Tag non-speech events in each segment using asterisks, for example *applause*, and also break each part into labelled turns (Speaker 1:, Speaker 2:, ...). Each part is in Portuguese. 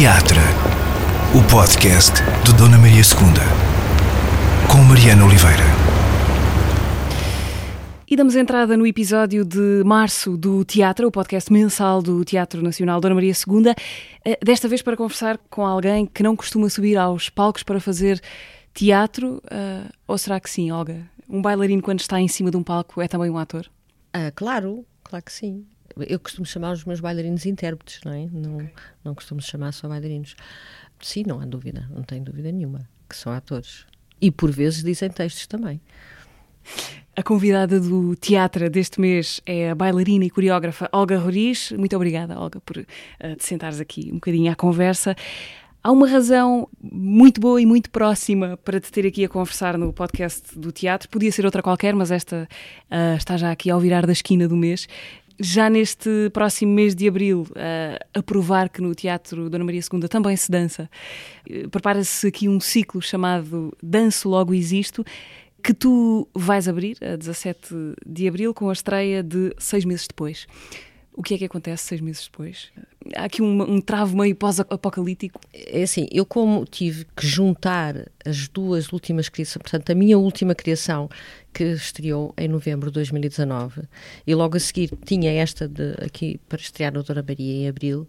Speaker 1: Teatra, o podcast de Dona Maria II, com Mariana Oliveira.
Speaker 2: E damos entrada no episódio de março do Teatro, o podcast mensal do Teatro Nacional Dona Maria II, eh, desta vez para conversar com alguém que não costuma subir aos palcos para fazer teatro, uh, ou será que sim, Olga? Um bailarino quando está em cima de um palco é também um ator?
Speaker 3: Ah, claro, claro que sim eu costumo chamar os meus bailarinos intérpretes, não é? Não, okay. não costumo chamar só bailarinos. Sim, não há dúvida, não tenho dúvida nenhuma, que são atores. E por vezes dizem textos também.
Speaker 2: A convidada do teatro deste mês é a bailarina e coreógrafa Olga Roriz. Muito obrigada, Olga, por uh, te sentares aqui um bocadinho à conversa. Há uma razão muito boa e muito próxima para te ter aqui a conversar no podcast do teatro. Podia ser outra qualquer, mas esta uh, está já aqui ao virar da esquina do mês já neste próximo mês de abril, a provar que no Teatro Dona Maria II também se dança, uh, prepara-se aqui um ciclo chamado Danço Logo Existo, que tu vais abrir a 17 de abril com a estreia de seis meses depois. O que é que acontece seis meses depois? Há aqui um, um travo meio pós-apocalíptico?
Speaker 3: É assim, eu como tive que juntar as duas últimas criações, portanto, a minha última criação, que estreou em novembro de 2019, e logo a seguir tinha esta de, aqui para estrear no Dona Maria em abril,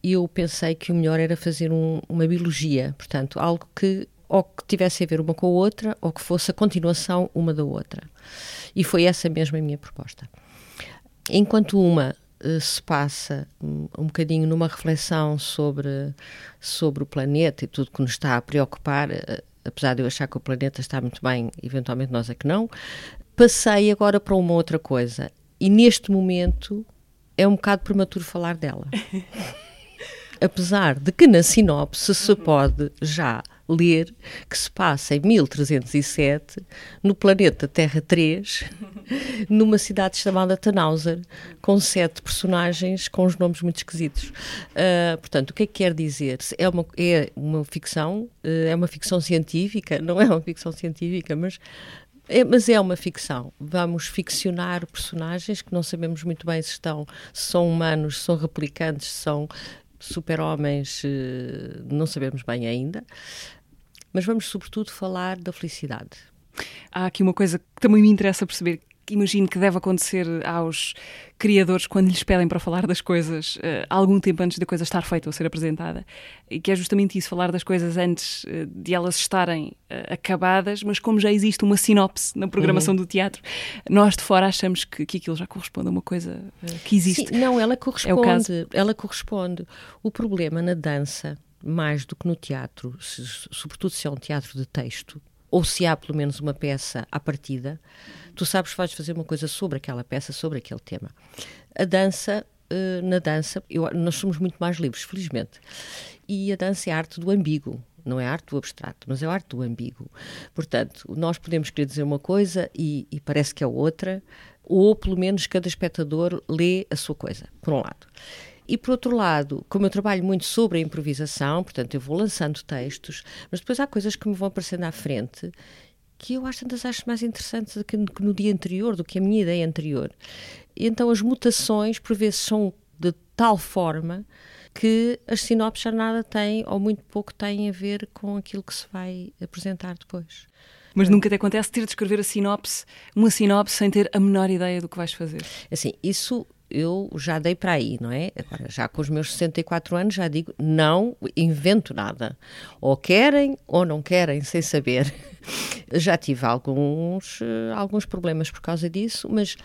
Speaker 3: eu pensei que o melhor era fazer um, uma biologia, portanto, algo que ou que tivesse a ver uma com a outra, ou que fosse a continuação uma da outra. E foi essa mesmo a minha proposta. Enquanto uma eh, se passa um, um bocadinho numa reflexão sobre, sobre o planeta e tudo que nos está a preocupar, uh, apesar de eu achar que o planeta está muito bem, eventualmente nós é que não, passei agora para uma outra coisa. E neste momento é um bocado prematuro falar dela. *laughs* apesar de que na sinopse se pode já ler que se passa em 1307 no planeta Terra 3, *laughs* numa cidade chamada Tannhauser, com sete personagens com os nomes muito esquisitos. Uh, portanto, o que é que quer dizer? É uma, é uma ficção, uh, é uma ficção científica, *laughs* não é uma ficção científica, mas é, mas é uma ficção. Vamos ficcionar personagens que não sabemos muito bem se estão, se são humanos, se são replicantes, se são super-homens, uh, não sabemos bem ainda mas vamos sobretudo falar da felicidade.
Speaker 2: Há aqui uma coisa que também me interessa perceber, que imagino que deve acontecer aos criadores quando lhes pedem para falar das coisas uh, algum tempo antes da coisa estar feita ou ser apresentada, e que é justamente isso, falar das coisas antes uh, de elas estarem uh, acabadas, mas como já existe uma sinopse na programação uhum. do teatro, nós de fora achamos que, que aquilo já corresponde a uma coisa que existe.
Speaker 3: Sim, não, ela corresponde, é ela corresponde. O problema na dança mais do que no teatro, se, sobretudo se é um teatro de texto, ou se há pelo menos uma peça à partida, tu sabes que vais fazer uma coisa sobre aquela peça, sobre aquele tema. A dança, uh, na dança, eu, nós somos muito mais livres, felizmente. E a dança é a arte do ambíguo. Não é a arte do abstrato, mas é a arte do ambíguo. Portanto, nós podemos querer dizer uma coisa e, e parece que é outra, ou pelo menos cada espectador lê a sua coisa, por um lado. E por outro lado, como eu trabalho muito sobre a improvisação, portanto eu vou lançando textos, mas depois há coisas que me vão aparecendo à frente que eu às tantas acho mais interessantes do que no dia anterior, do que a minha ideia anterior. E então as mutações, por vezes, são de tal forma que as sinopses já nada têm, ou muito pouco têm a ver com aquilo que se vai apresentar depois.
Speaker 2: Mas nunca te acontece ter de escrever a sinopse, uma sinopse sem ter a menor ideia do que vais fazer?
Speaker 3: Assim, isso eu já dei para aí, não é? Agora, já com os meus 64 anos, já digo, não invento nada. Ou querem ou não querem, sem saber. *laughs* já tive alguns, eh, alguns problemas por causa disso, mas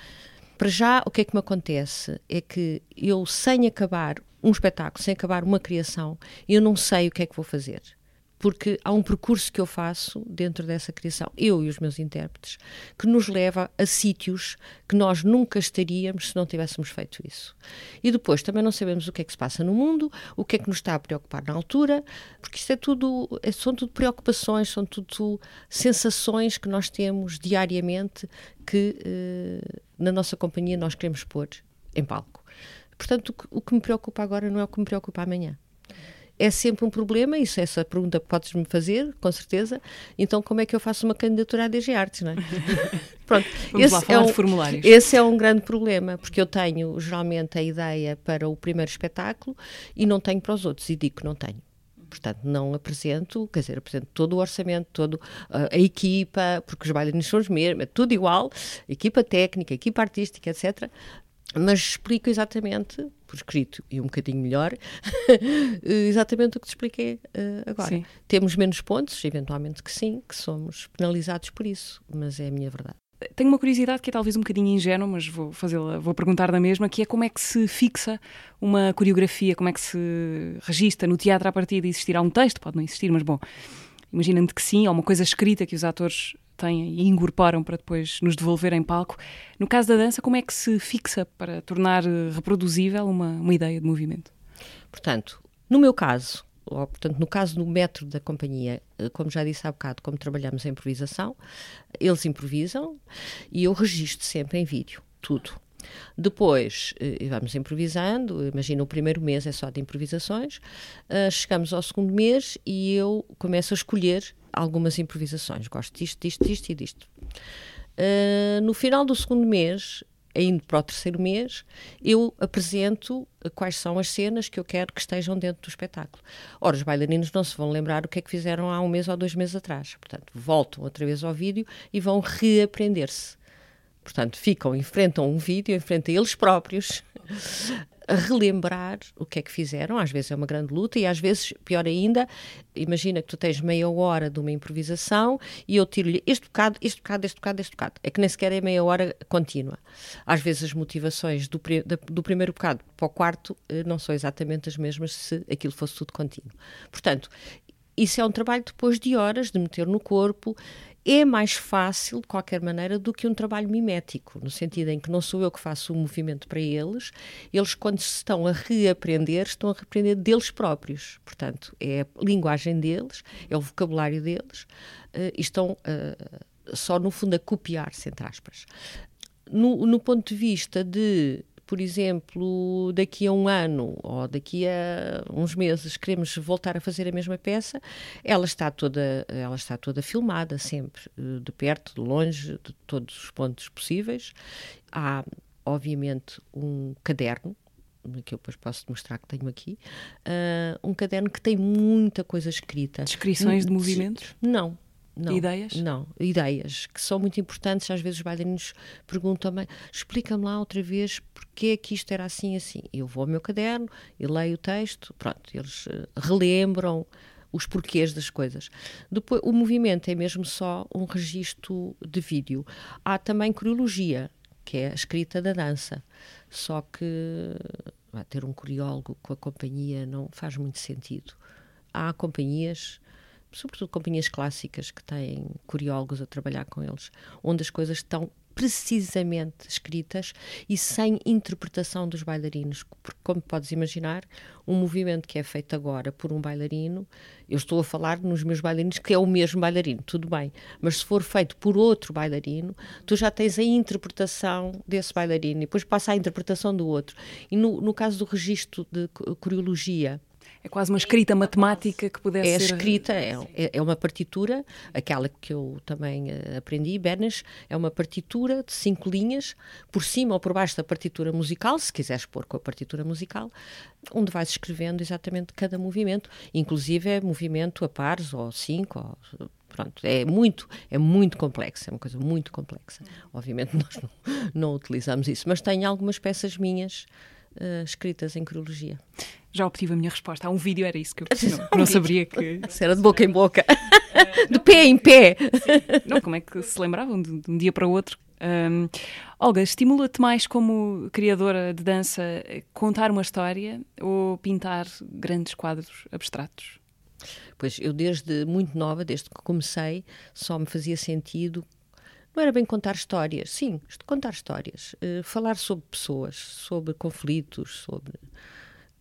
Speaker 3: para já o que é que me acontece é que eu, sem acabar um espetáculo, sem acabar uma criação, eu não sei o que é que vou fazer porque há um percurso que eu faço dentro dessa criação, eu e os meus intérpretes, que nos leva a sítios que nós nunca estaríamos se não tivéssemos feito isso. E depois também não sabemos o que é que se passa no mundo, o que é que nos está a preocupar na altura, porque isto é tudo, é, são tudo preocupações, são tudo sensações que nós temos diariamente que eh, na nossa companhia nós queremos pôr em palco. Portanto, o que, o que me preocupa agora não é o que me preocupa amanhã é sempre um problema, isso é essa pergunta que podes-me fazer, com certeza. Então, como é que eu faço uma candidatura à DG Artes, não é? *laughs*
Speaker 2: Pronto, Vamos esse, é um,
Speaker 3: esse é um grande problema, porque eu tenho geralmente a ideia para o primeiro espetáculo e não tenho para os outros, e digo que não tenho. Portanto, não apresento, quer dizer, apresento todo o orçamento, toda uh, a equipa, porque os bailarinos são os mesmos, é tudo igual, equipa técnica, equipa artística, etc. Mas explico exatamente, por escrito e um bocadinho melhor, *laughs* exatamente o que te expliquei uh, agora. Sim. Temos menos pontos, eventualmente que sim, que somos penalizados por isso, mas é a minha verdade
Speaker 2: tenho uma curiosidade que é talvez um bocadinho ingênua, mas vou fazê-la, vou perguntar da mesma, que é como é que se fixa uma coreografia, como é que se registra no teatro a partir de existir um texto, pode não existir, mas bom, imaginando que sim, ou uma coisa escrita que os atores têm e incorporam para depois nos devolver em palco. No caso da dança, como é que se fixa para tornar reproduzível uma, uma ideia de movimento?
Speaker 3: Portanto, no meu caso, ou, portanto, no caso do método da companhia, eh, como já disse há bocado, como trabalhamos em improvisação, eles improvisam e eu registro sempre em vídeo, tudo. Depois eh, vamos improvisando, imagina o primeiro mês é só de improvisações, chegamos ao segundo mês e eu começo a escolher algumas improvisações. Gosto disto, disto, disto e disto. Uh, no final do segundo mês indo para o terceiro mês, eu apresento quais são as cenas que eu quero que estejam dentro do espetáculo. Ora, os bailarinos não se vão lembrar o que é que fizeram há um mês ou dois meses atrás. Portanto, voltam outra vez ao vídeo e vão reaprender-se. Portanto, ficam, enfrentam um vídeo, enfrentam eles próprios, relembrar o que é que fizeram. Às vezes é uma grande luta e às vezes, pior ainda, imagina que tu tens meia hora de uma improvisação e eu tiro-lhe este bocado, este bocado, este bocado, este bocado. É que nem sequer é meia hora contínua. Às vezes as motivações do, do primeiro bocado para o quarto eh, não são exatamente as mesmas se aquilo fosse tudo contínuo. Portanto, isso é um trabalho depois de horas de meter no corpo é mais fácil, de qualquer maneira, do que um trabalho mimético, no sentido em que não sou eu que faço o movimento para eles, eles, quando se estão a reaprender, estão a reaprender deles próprios. Portanto, é a linguagem deles, é o vocabulário deles, uh, e estão uh, só, no fundo, a copiar-se, entre aspas. No, no ponto de vista de por exemplo, daqui a um ano ou daqui a uns meses queremos voltar a fazer a mesma peça, ela está toda, ela está toda filmada sempre, eh, de perto, de longe, de todos os pontos possíveis. Há, obviamente, um caderno que eu depois posso mostrar que tenho aqui, uh, um caderno que tem muita coisa escrita.
Speaker 2: Descrições de movimentos?
Speaker 3: Não, não,
Speaker 2: ideias?
Speaker 3: Não, ideias, que são muito importantes. Às vezes os bailarinos perguntam-me, explica-me lá outra vez porque é que isto era assim assim. Eu vou ao meu caderno e leio o texto, pronto, eles uh, relembram os porquês das coisas. Depois, o movimento é mesmo só um registro de vídeo. Há também coreologia, que é a escrita da dança. Só que ter um coreólogo com a companhia não faz muito sentido. Há companhias sobretudo companhias clássicas que têm coreólogos a trabalhar com eles, onde as coisas estão precisamente escritas e sem interpretação dos bailarinos, porque como podes imaginar, um movimento que é feito agora por um bailarino, eu estou a falar nos meus bailarinos que é o mesmo bailarino, tudo bem, mas se for feito por outro bailarino, tu já tens a interpretação desse bailarino e depois passa a interpretação do outro. E no, no caso do registro de coreologia,
Speaker 2: é quase uma escrita matemática que pudesse
Speaker 3: é
Speaker 2: ser...
Speaker 3: escrita, é, é uma partitura, aquela que eu também uh, aprendi, Bernas, é uma partitura de cinco linhas, por cima ou por baixo da partitura musical, se quiseres pôr com a partitura musical, onde vais escrevendo exatamente cada movimento, inclusive é movimento a pares, ou cinco, ou pronto, é muito, é muito complexo, é uma coisa muito complexa. Obviamente *laughs* nós não, não utilizamos isso, mas tenho algumas peças minhas uh, escritas em cronologia.
Speaker 2: Já obtive a minha resposta. Há um vídeo, era isso que eu *laughs* não, não saberia que. *laughs*
Speaker 3: Isso era de boca em boca. *laughs* de pé em pé.
Speaker 2: Sim. Não, como é que se lembravam de, de um dia para o outro? Um, Olga, estimula-te mais como criadora de dança contar uma história ou pintar grandes quadros abstratos?
Speaker 3: Pois eu desde muito nova, desde que comecei, só me fazia sentido não era bem contar histórias, sim, contar histórias, uh, falar sobre pessoas, sobre conflitos, sobre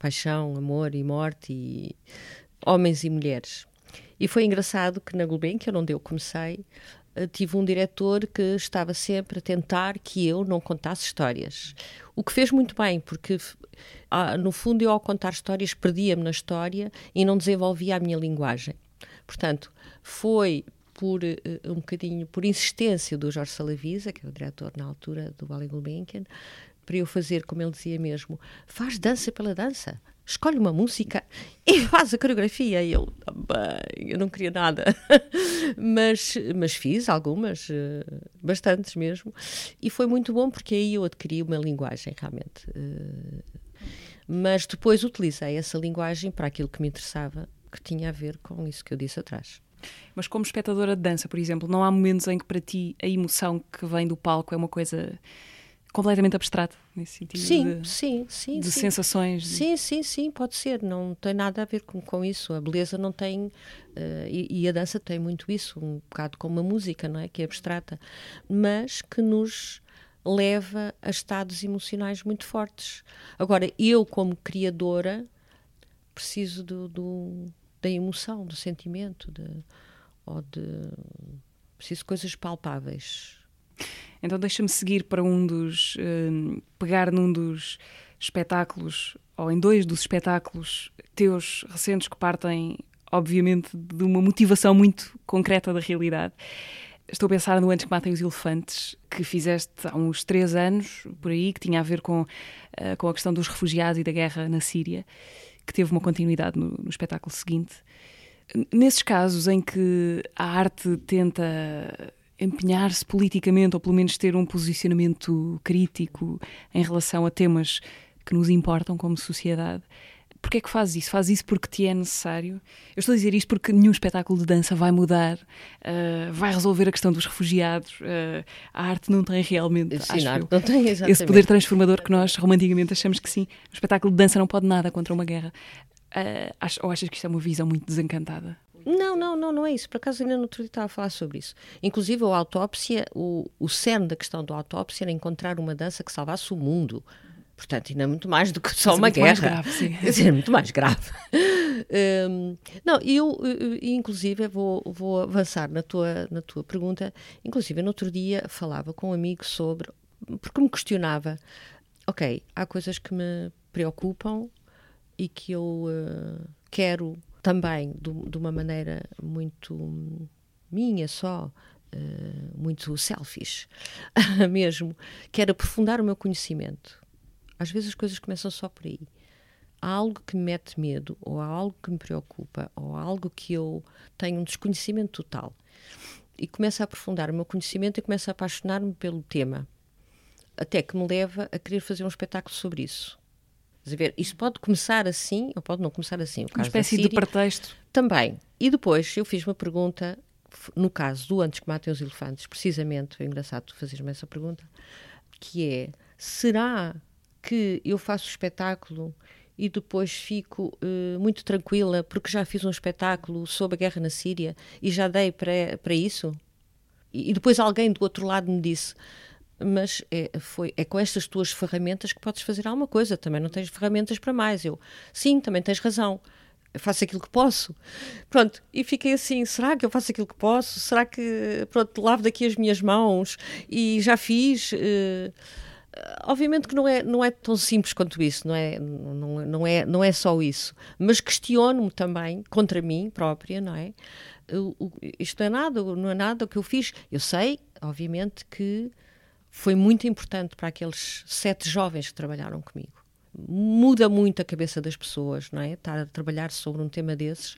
Speaker 3: paixão, amor e morte, e homens e mulheres. E foi engraçado que na Gulbenkian, onde eu comecei, uh, tive um diretor que estava sempre a tentar que eu não contasse histórias. O que fez muito bem, porque no fundo, eu ao contar histórias perdia-me na história e não desenvolvia a minha linguagem. Portanto, foi por uh, um bocadinho por insistência do Jorge Salavisa, que é o diretor na altura do Ballet Gulbenkian, para eu fazer, como ele dizia mesmo, faz dança pela dança. Escolhe uma música e *laughs* faz a coreografia. E eu, bem, eu não queria nada. *laughs* mas, mas fiz algumas, uh, bastantes mesmo. E foi muito bom porque aí eu adquiri uma linguagem, realmente. Uh, mas depois utilizei essa linguagem para aquilo que me interessava, que tinha a ver com isso que eu disse atrás.
Speaker 2: Mas como espectadora de dança, por exemplo, não há momentos em que para ti a emoção que vem do palco é uma coisa completamente abstrata, nesse sentido
Speaker 3: sim,
Speaker 2: de,
Speaker 3: sim, sim,
Speaker 2: de
Speaker 3: sim.
Speaker 2: sensações.
Speaker 3: Sim, sim, sim, pode ser. Não tem nada a ver com, com isso. A beleza não tem. Uh, e, e, a dança tem muito isso, um bocado como a música, não é? Que é abstrata, mas que nos leva a estados emocionais muito fortes. Agora, eu, como criadora, preciso do, do da emoção, do sentimento, de, ou de. preciso de coisas palpáveis.
Speaker 2: Então deixa-me seguir para um dos. Uh, pegar num dos espetáculos, ou em dois dos espetáculos teus recentes que partem, obviamente, de uma motivação muito concreta da realidade. Estou a pensar no Antes que Matem os Elefantes, que fizeste há uns três anos, por aí, que tinha a ver com, uh, com a questão dos refugiados e da guerra na Síria que teve uma continuidade no, no espetáculo seguinte. Nesses casos em que a arte tenta empenhar-se politicamente, ou pelo menos ter um posicionamento crítico em relação a temas que nos importam como sociedade, Porquê é que fazes isso? Fazes isso porque te é necessário? Eu estou a dizer isto porque nenhum espetáculo de dança vai mudar, uh, vai resolver a questão dos refugiados. Uh, a arte não tem realmente
Speaker 3: Sim,
Speaker 2: acho
Speaker 3: não tem *laughs*
Speaker 2: esse poder transformador que nós romanticamente achamos que sim. O espetáculo de dança não pode nada contra uma guerra. Uh, ou achas que isto é uma visão muito desencantada?
Speaker 3: Não, não, não, não é isso. Por acaso ainda no outro dia estava a falar sobre isso. Inclusive, a autópsia, o, o cerne da questão da autópsia era encontrar uma dança que salvasse o mundo. Portanto, ainda muito mais do que só
Speaker 2: Mas
Speaker 3: uma
Speaker 2: muito
Speaker 3: guerra.
Speaker 2: Mais grave, sim. *laughs*
Speaker 3: Quer dizer, muito mais grave. um, não, eu, inclusive, vou, vou avançar na tua, na tua pergunta. Inclusive, no outro dia falava com um amigo sobre. Porque me questionava: ok, há coisas que me preocupam e que eu uh, quero também, de, de, uma maneira muito minha só, uh, muito selfish *laughs* mesmo, quero aprofundar o meu conhecimento às vezes as coisas começam só por aí. Há algo que me mete medo, ou há algo que me preocupa, ou há algo que eu tenho um desconhecimento total. E começo a aprofundar o meu conhecimento e começo a apaixonar-me pelo tema. Até que me leva a querer fazer um espetáculo sobre isso. Quer ver, isso pode começar assim, ou pode não começar assim.
Speaker 2: uma espécie Síria, de pretexto.
Speaker 3: Também. E depois eu fiz uma pergunta, no caso do Antes que Matem os Elefantes, precisamente, é engraçado tu fazeres-me essa pergunta, que é, será que eu faço o espetáculo e depois fico uh, muito tranquila porque já fiz um espetáculo sobre a guerra na Síria e já dei para, para isso? E, e depois alguém do outro lado me disse: Mas é, foi, é com estas tuas ferramentas que podes fazer alguma coisa, também não tens ferramentas para mais. Eu, sim, também tens razão. Eu faço aquilo que posso. Pronto, e fiquei assim: será que eu faço aquilo que posso? Será que, pronto, lavo daqui as minhas mãos e já fiz? Uh, obviamente que não é, não é tão simples quanto isso, não é, não, não é, não é só isso. Mas questiono-me também, contra mim própria, não é? O, isto não é nada, não é nada o que eu fiz. Eu sei, obviamente, que foi muito importante para aqueles sete jovens que trabalharam comigo muda muito a cabeça das pessoas, não é? Estar a trabalhar sobre um tema desses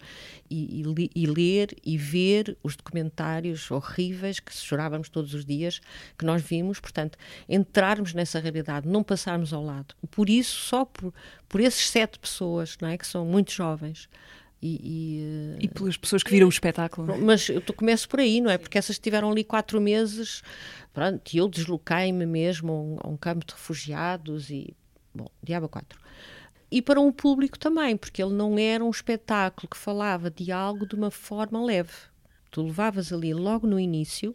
Speaker 3: e, e, e, ler e ver os documentários horríveis que chorávamos todos os dias, que nós vimos, portanto, entrarmos nessa realidade, não passarmos ao lado. Por isso, só por, por esses sete pessoas, não é? Que são muito jovens.
Speaker 2: E, e, e pelas pessoas que viram o espetáculo.
Speaker 3: É? Mas eu começo por aí, não é? Porque essas estiveram ali quatro meses, pronto, e eu desloquei-me mesmo a um, a um campo de refugiados e Bom, Diabo 4. E para um público também, porque ele não era um espetáculo que falava de algo de uma forma leve. Tu levavas ali logo no início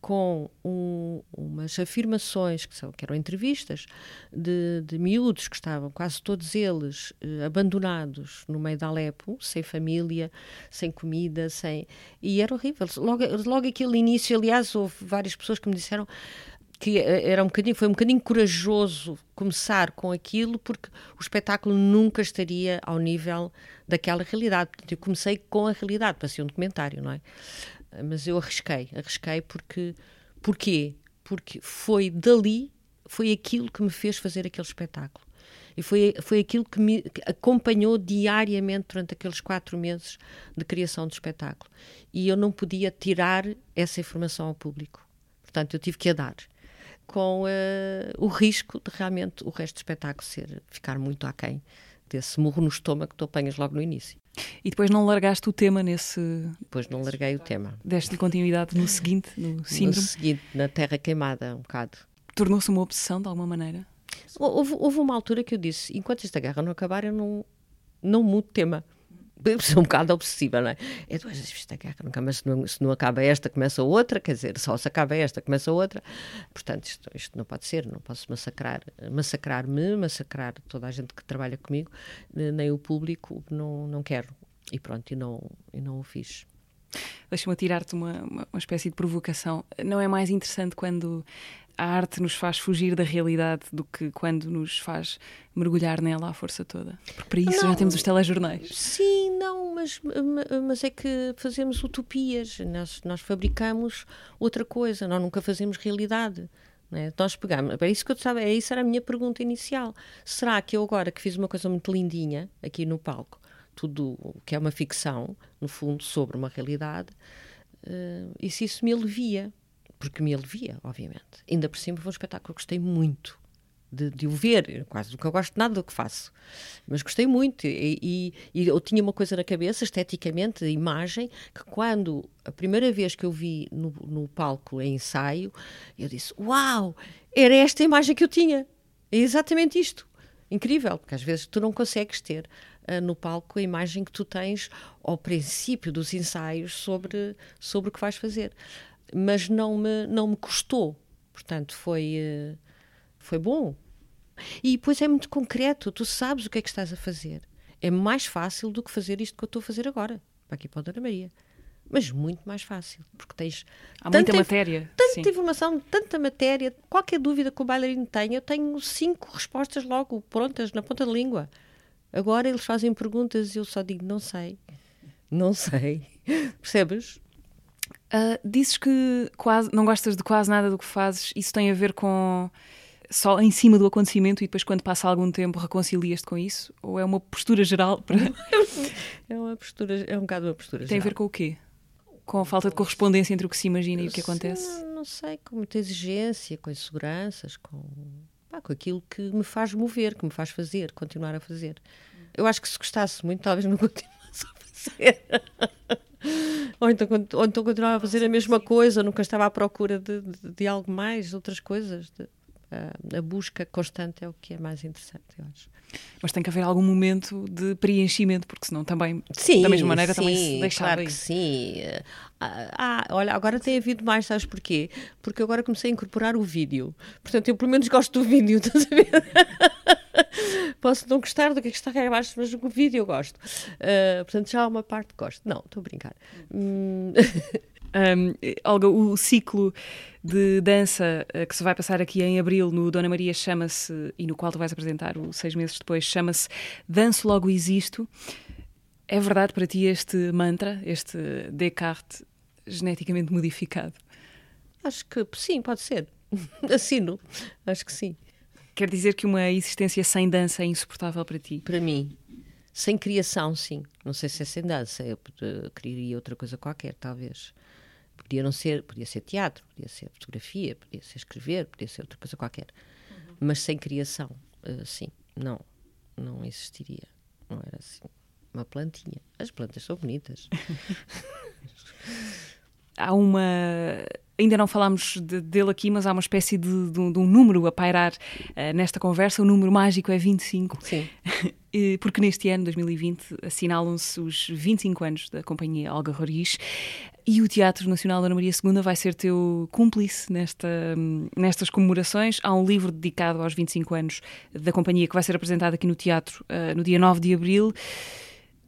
Speaker 3: com um, umas afirmações, que, são, que eram entrevistas, de, de miúdos que estavam, quase todos eles, eh, abandonados no meio de Alepo, sem família, sem comida, sem... E era horrível. Logo, logo aquele início, aliás, houve várias pessoas que me disseram que era um bocadinho, foi um bocadinho corajoso começar com aquilo, porque o espetáculo nunca estaria ao nível daquela realidade. Portanto, eu comecei com a realidade, para ser um documentário, não é? Mas eu arrisquei, arrisquei porque. Porquê? Porque foi dali, foi aquilo que me fez fazer aquele espetáculo. E foi, foi aquilo que me acompanhou diariamente durante aqueles quatro meses de criação do espetáculo. E eu não podia tirar essa informação ao público. Portanto, eu tive que a dar com uh, o risco de realmente o resto do espetáculo ser, ficar muito aquém desse murro no estômago que tu apanhas logo no início.
Speaker 2: E depois não largaste o tema nesse.
Speaker 3: Depois não larguei o tema.
Speaker 2: Deste-lhe continuidade no seguinte, no síndrome? No
Speaker 3: seguinte, na Terra Queimada, um bocado.
Speaker 2: Tornou-se uma obsessão de alguma maneira?
Speaker 3: Houve, houve, uma altura que eu disse: enquanto esta guerra não acabar, eu não, não mudo tema sou um bocado obsessiva, não é? É duas esta guerra nunca, mas se não, se não acaba esta, começa outra, quer dizer, só se acaba esta, começa outra. Portanto, isto, isto não pode ser, não posso massacrar, massacrar-me, massacrar toda a gente que trabalha comigo, nem o público, não, não quero. E pronto, e não, e não o fiz.
Speaker 2: Deixa-me tirar-te uma, uma, uma, espécie de provocação. Não é mais interessante quando a arte nos faz fugir da realidade do que quando nos faz mergulhar nela à força toda. Porque para isso não, já temos os telejornais.
Speaker 3: Sim, não, mas, mas é que fazemos utopias, nós, nós fabricamos outra coisa, nós nunca fazemos realidade. É? Nós pegamos, é isso que eu estava, é isso era a minha pergunta inicial. Será que eu agora que fiz uma coisa muito lindinha aqui no palco, tudo que é uma ficção, no fundo, sobre uma realidade, uh, e se isso me alivia? porque me alivia, obviamente. Ainda por cima foi um espetáculo que gostei muito de, de, o ver, quase nunca gosto nada do que faço, mas gostei muito e, e, e, eu tinha uma coisa na cabeça, esteticamente, a imagem, que quando a primeira vez que eu vi no, no palco em ensaio, eu disse, uau, era esta a imagem que eu tinha, é exatamente isto. Incrível, porque às vezes tu não consegues ter no palco a imagem que tu tens ao princípio dos ensaios sobre, sobre o que vais fazer mas não me, não me custou. Portanto, foi, eh, foi bom. E depois é muito concreto, tu sabes o que é que estás a fazer. É mais fácil do que fazer isto que eu estou a fazer agora, para aqui para a Dona Maria. Mas muito mais fácil, porque tens
Speaker 2: Há muita matéria.
Speaker 3: Tanta sim. informação, tanta matéria. Qualquer dúvida que o bailarino tenha, eu tenho cinco respostas logo prontas na ponta da língua. Agora eles fazem perguntas e eu só digo, não sei. Não sei. *laughs* Percebes?
Speaker 2: Uh, dizes que quase, não gostas de quase nada do que fazes. Isso tem a ver com só em cima do acontecimento e depois, quando passa algum tempo, reconcilias-te com isso? Ou é uma postura geral? Para... *laughs*
Speaker 3: é uma postura, é um bocado uma postura
Speaker 2: tem
Speaker 3: geral.
Speaker 2: Tem a ver com o quê? Com a falta de correspondência entre o que se imagina e o que acontece?
Speaker 3: Não, não sei, com muita exigência, com inseguranças, com, pá, com aquilo que me faz mover, que me faz fazer, continuar a fazer. Eu acho que se gostasse muito, talvez não *laughs* continuasse a fazer. ou, então, ou então continuava a fazer a mesma coisa, nunca estava à procura de, de, de algo mais, outras coisas. De, a, a busca constante é o que é mais interessante, eu acho.
Speaker 2: Mas tem que haver algum momento de preenchimento, porque senão também, sim, da mesma maneira, sim, também se deixava
Speaker 3: claro que sim. Ah, ah, olha, agora tem havido mais, sabes porquê? Porque agora comecei a incorporar o vídeo. Portanto, eu pelo menos gosto do vídeo, *laughs* estás a ver? Posso não gostar do que é está cá abaixo, mas o vídeo eu gosto. Uh, portanto, já há uma parte que gosto. Não, estou a brincar. Hum. *laughs*
Speaker 2: Um, Olga, o ciclo de dança uh, que se vai passar aqui em abril no Dona Maria chama-se, e no qual tu vais apresentar o seis meses depois, chama-se Danço Logo Existo. É verdade para ti este mantra, este Descartes geneticamente modificado?
Speaker 3: Acho que sim, pode ser. *laughs* Assino. Acho que sim.
Speaker 2: Quer dizer que uma existência sem dança é insuportável para ti?
Speaker 3: Para mim. Sem criação, sim. Não sei se é sem dança. Eu queria outra coisa qualquer, talvez. Podia não ser, podia ser teatro, podia ser fotografia, podia ser escrever, podia ser outra coisa qualquer. Uhum. Mas sem criação, uh, sim, não, não existiria. Não era assim. Uma plantinha. As plantas são bonitas. *laughs*
Speaker 2: há uma. Ainda não falámos de, dele aqui, mas há uma espécie de, de, de um número a pairar uh, nesta conversa. O número mágico é 25.
Speaker 3: Sim. *laughs*
Speaker 2: Porque neste ano, 2020, assinalam-se os 25 anos da companhia Olga Roriz e o Teatro Nacional Ana Maria II vai ser teu cúmplice nesta, nestas comemorações. Há um livro dedicado aos 25 anos da companhia que vai ser apresentado aqui no teatro uh, no dia 9 de abril.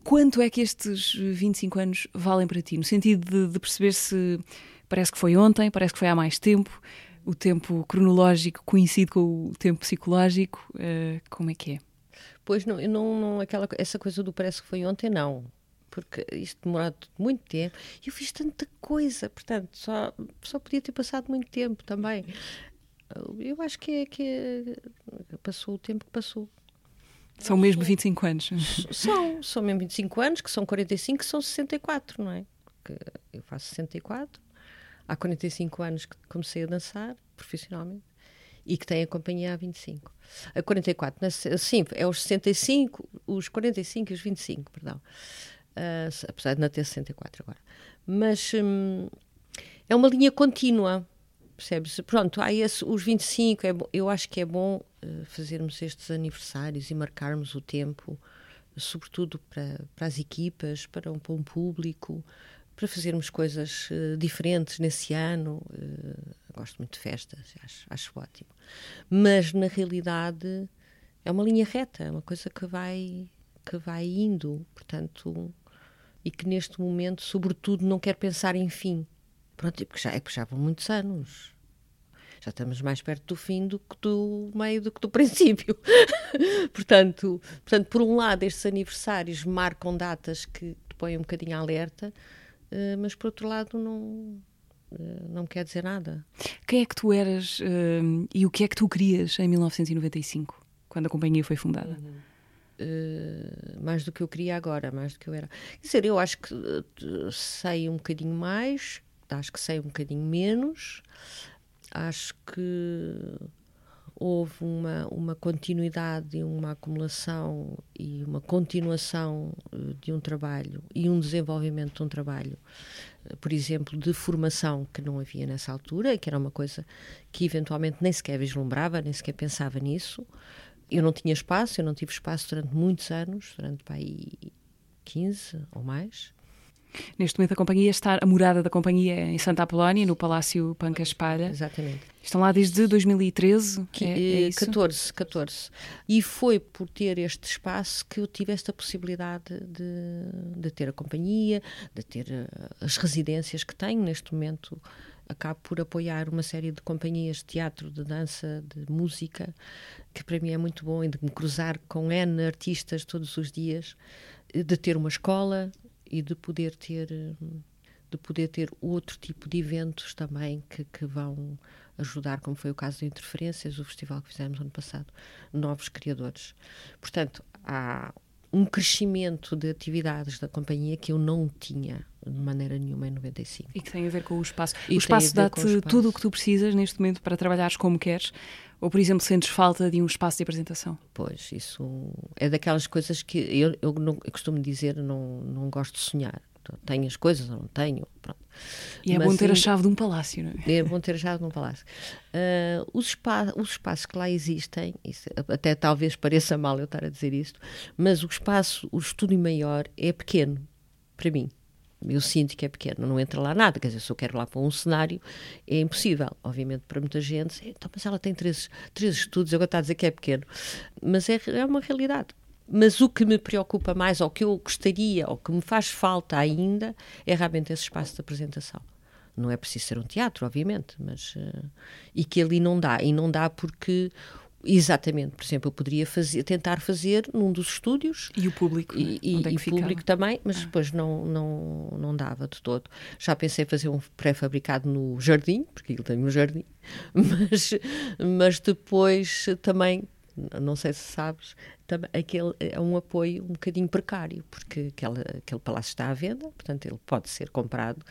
Speaker 2: Quanto é que estes 25 anos valem para ti? No sentido de, de perceber se parece que foi ontem, parece que foi há mais tempo, o tempo cronológico coincide com o tempo psicológico. Uh, como é que é?
Speaker 3: Pois não, não, não aquela, essa coisa do parece que foi ontem, não. Porque isto demorou muito tempo. E eu fiz tanta coisa, portanto, só, só podia ter passado muito tempo também. Eu acho que é que é, passou o tempo que passou.
Speaker 2: São mesmo 25 anos?
Speaker 3: São, são mesmo 25 anos, que são 45, que são 64, não é? Porque eu faço 64, há 45 anos que comecei a dançar profissionalmente e que tenho a companhia há 25. A 44, sim, é os 65, os 45 e os 25, perdão. Uh, apesar de não ter 64 agora. Mas hum, é uma linha contínua, percebes? Pronto, há esse, os 25, é, eu acho que é bom uh, fazermos estes aniversários e marcarmos o tempo, sobretudo para, para as equipas, para um, um público, para fazermos coisas uh, diferentes nesse ano. Uh, gosto muito de festas, acho, acho ótimo. Mas na realidade é uma linha reta, é uma coisa que vai que vai indo, portanto, e que neste momento, sobretudo, não quer pensar em fim. Pronto, porque já, é que já vão muitos anos. Já estamos mais perto do fim do que do meio do que do *laughs* princípio. portanto, portanto, por um lado, estes aniversários marcam datas que te põem um bocadinho alerta, uh, mas por outro lado, não, uh, não quer dizer nada.
Speaker 2: Quem é que tu eras uh, e o que é que tu querias em 1995, quando a companhia foi fundada?
Speaker 3: Uh, mais do que eu queria agora, mais do que eu era. Quer dizer, eu acho que sei um bocadinho mais, acho que sei um bocadinho menos, acho que houve uma, uma continuidade e uma acumulação e uma continuação eh, de um trabalho e um desenvolvimento de um trabalho, eh, por exemplo, de formação que não havia nessa altura, que era uma coisa que eventualmente nem sequer vislumbrava, nem sequer pensava nisso. Eu não tinha espaço, eu não tive espaço durante muitos anos, durante para aí 15 ou mais.
Speaker 2: Neste momento a companhia está, a morada da companhia é em Santa Apolónia, no Palácio Panca Espalha.
Speaker 3: Exatamente.
Speaker 2: Estão lá desde 2013?
Speaker 3: Que, é, é 14, 14. E foi por ter este espaço que eu tive esta possibilidade de, de ter a companhia, de ter eh, as residências que tenho neste momento. Acabo por apoiar uma série de companhias de teatro, de dança, de música, que para mim é muito bom, e de me cruzar com N artistas todos os dias, de ter uma escola, e de poder ter de poder ter outro tipo de eventos também que, que vão ajudar, como foi o caso de Interferências, o festival que fizemos ano passado, novos criadores. Portanto, há um crescimento de atividades da companhia que eu não tinha de maneira nenhuma em 95.
Speaker 2: E que tem a ver com o espaço. E o espaço dá-te tudo o que tu precisas neste momento para trabalhares como queres? Ou, por exemplo, sentes falta de um espaço de apresentação?
Speaker 3: Pois, isso é daquelas coisas que eu, eu, não, eu costumo dizer, não, não gosto de sonhar. Tenho as coisas ou não tenho, pronto.
Speaker 2: E é Mas, bom ter a chave de um palácio, não é?
Speaker 3: É bom ter a chave de um palácio. Uh, os, espa os espaços que lá existem, isso, até talvez pareça mal eu estar a dizer isto, mas o espaço, o estúdio maior é pequeno, para mim eu sinto que é pequeno, não entra lá nada, quer dizer, se eu quero lá para um cenário, é impossível, obviamente para muita gente, então, mas ela tem três, três estudos, agora está a dizer que é pequeno, mas é, é uma realidade. Mas o que me preocupa mais, ou que eu gostaria, ou que me faz falta ainda, é realmente esse espaço de apresentação. Não é preciso ser um teatro, obviamente, mas. Uh, e que ali não dá. E não dá porque Exatamente, por exemplo, eu poderia fazer, tentar fazer num dos estúdios.
Speaker 2: E o público?
Speaker 3: E,
Speaker 2: e, é
Speaker 3: e público também, mas ah. depois não, não, não dava de todo. Já pensei fazer um pré-fabricado no jardim, porque ele tem um jardim, *laughs* mas, mas depois também, não sei se sabes, aquele é um apoio um bocadinho precário, porque aquele, aquele palácio está à venda, portanto ele pode ser comprado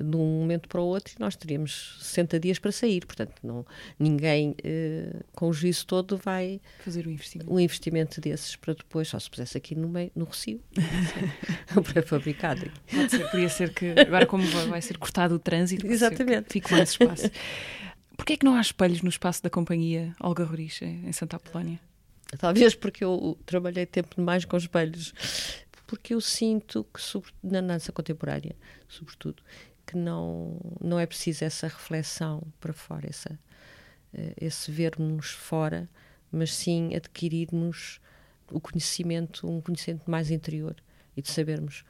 Speaker 3: de um momento para o outro e nós teríamos 60 dias para sair. Portanto, não, ninguém uh, com o juízo todo vai
Speaker 2: fazer um investimento.
Speaker 3: um investimento desses para depois, só se pusesse aqui no, meio, no Recio, *laughs* pré-fabricado.
Speaker 2: Pode ser, podia ser que agora, como vai ser cortado o trânsito,
Speaker 3: Exatamente.
Speaker 2: fique mais espaço. Porquê é que não há espelhos no espaço da companhia Olga Roriz, em Santa Apolónia?
Speaker 3: Talvez porque eu trabalhei tempo demais com espelhos porque eu sinto que, na dança contemporânea, sobretudo, que não, não é preciso essa reflexão para fora, essa, eh, esse vermos fora, mas sim adquirirmos o conhecimento, um conhecimento mais interior e de sabermos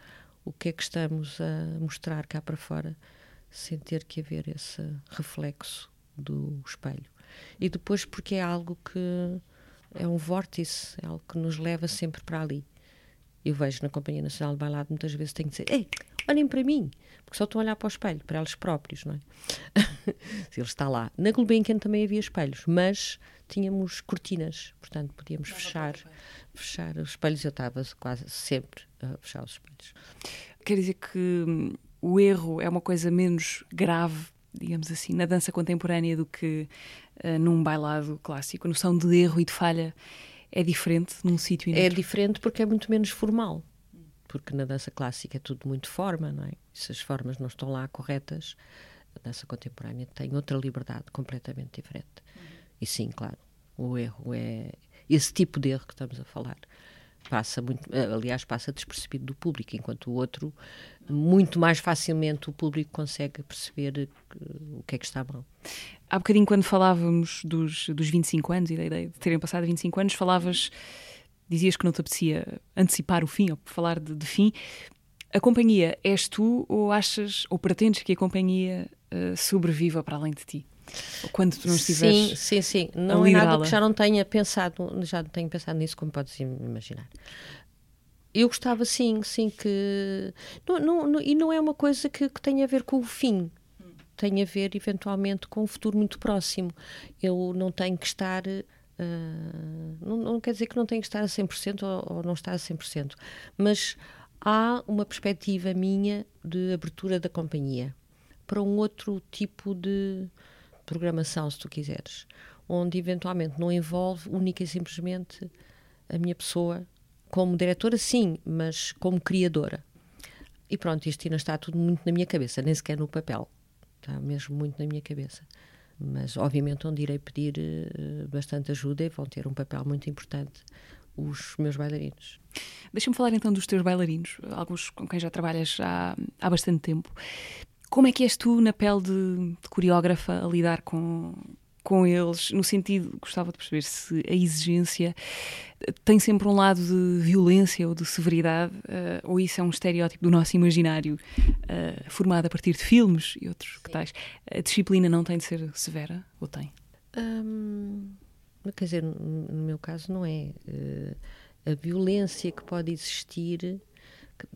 Speaker 3: o que é que estamos a mostrar cá para fora, sem ter que haver esse reflexo do espelho. E depois porque é algo que é um vórtice, é algo que nos leva sempre para ali. Eu vejo na Companhia Nacional de Bailado muitas vezes tenho que dizer: Ei, olhem para mim, porque só estão a olhar para o espelho, para eles próprios, não é? *laughs* Se ele está lá. Na Gulbenkian também havia espelhos, mas tínhamos cortinas, portanto podíamos fechar, fechar os espelhos. Eu estava quase sempre a fechar os espelhos.
Speaker 2: Quer dizer que hum, o erro é uma coisa menos grave, digamos assim, na dança contemporânea do que uh, num bailado clássico. A noção de erro e de falha é diferente num sítio e
Speaker 3: É diferente porque é muito menos formal. Porque na dança clássica é tudo muito forma, não é? Se as formas não estão lá corretas, a dança contemporânea tem outra liberdade completamente diferente. Uhum. E sim, claro, o erro é esse tipo de erro que estamos a falar passa muito, aliás, passa despercebido do público, enquanto o outro, muito mais facilmente o público consegue perceber o que é que está mal.
Speaker 2: Há bocadinho, quando falávamos dos, dos 25 anos e da ideia de terem passado 25 anos, falavas, dizias que não te apetecia antecipar o fim ou falar de, de fim. A companhia és tu ou achas ou pretendes que a companhia uh, sobreviva para além de ti? Quando tu não estiveres
Speaker 3: Sim, sim, sim. Não é nada que já não tenha pensado, já não tenho pensado nisso, como podes imaginar. Eu gostava sim, sim que. Não, não, não, e não é uma coisa que, que tenha a ver com o fim. Tem a ver, eventualmente, com um futuro muito próximo. Eu não tenho que estar. Uh, não, não, quer dizer que não tenho que estar a 100% ou, ou não estar a 100%, mas há uma perspectiva minha de abertura da companhia para um outro tipo de, programação, se tu quiseres, onde eventualmente não envolve única e simplesmente a minha pessoa como diretora, sim, mas como criadora. E pronto, isto ainda está tudo muito na minha cabeça, nem sequer no papel. Está mesmo muito na minha cabeça. Mas, obviamente, onde irei pedir uh, bastante ajuda e vão ter um papel muito importante os meus bailarinos.
Speaker 2: Deixa-me falar então dos teus bailarinos, alguns com quem já trabalhas há, há bastante tempo. Como é que és tu na pele de, de coreógrafa a lidar com, com eles, no sentido, gostava de perceber se a exigência tem sempre um lado de violência ou de severidade, uh, ou isso é um estereótipo do nosso imaginário, uh, formado a partir de filmes e outros Sim. que tais. A disciplina não tem de ser severa, ou tem?
Speaker 3: Hum, quer dizer, no meu caso não é. Uh, a violência que pode existir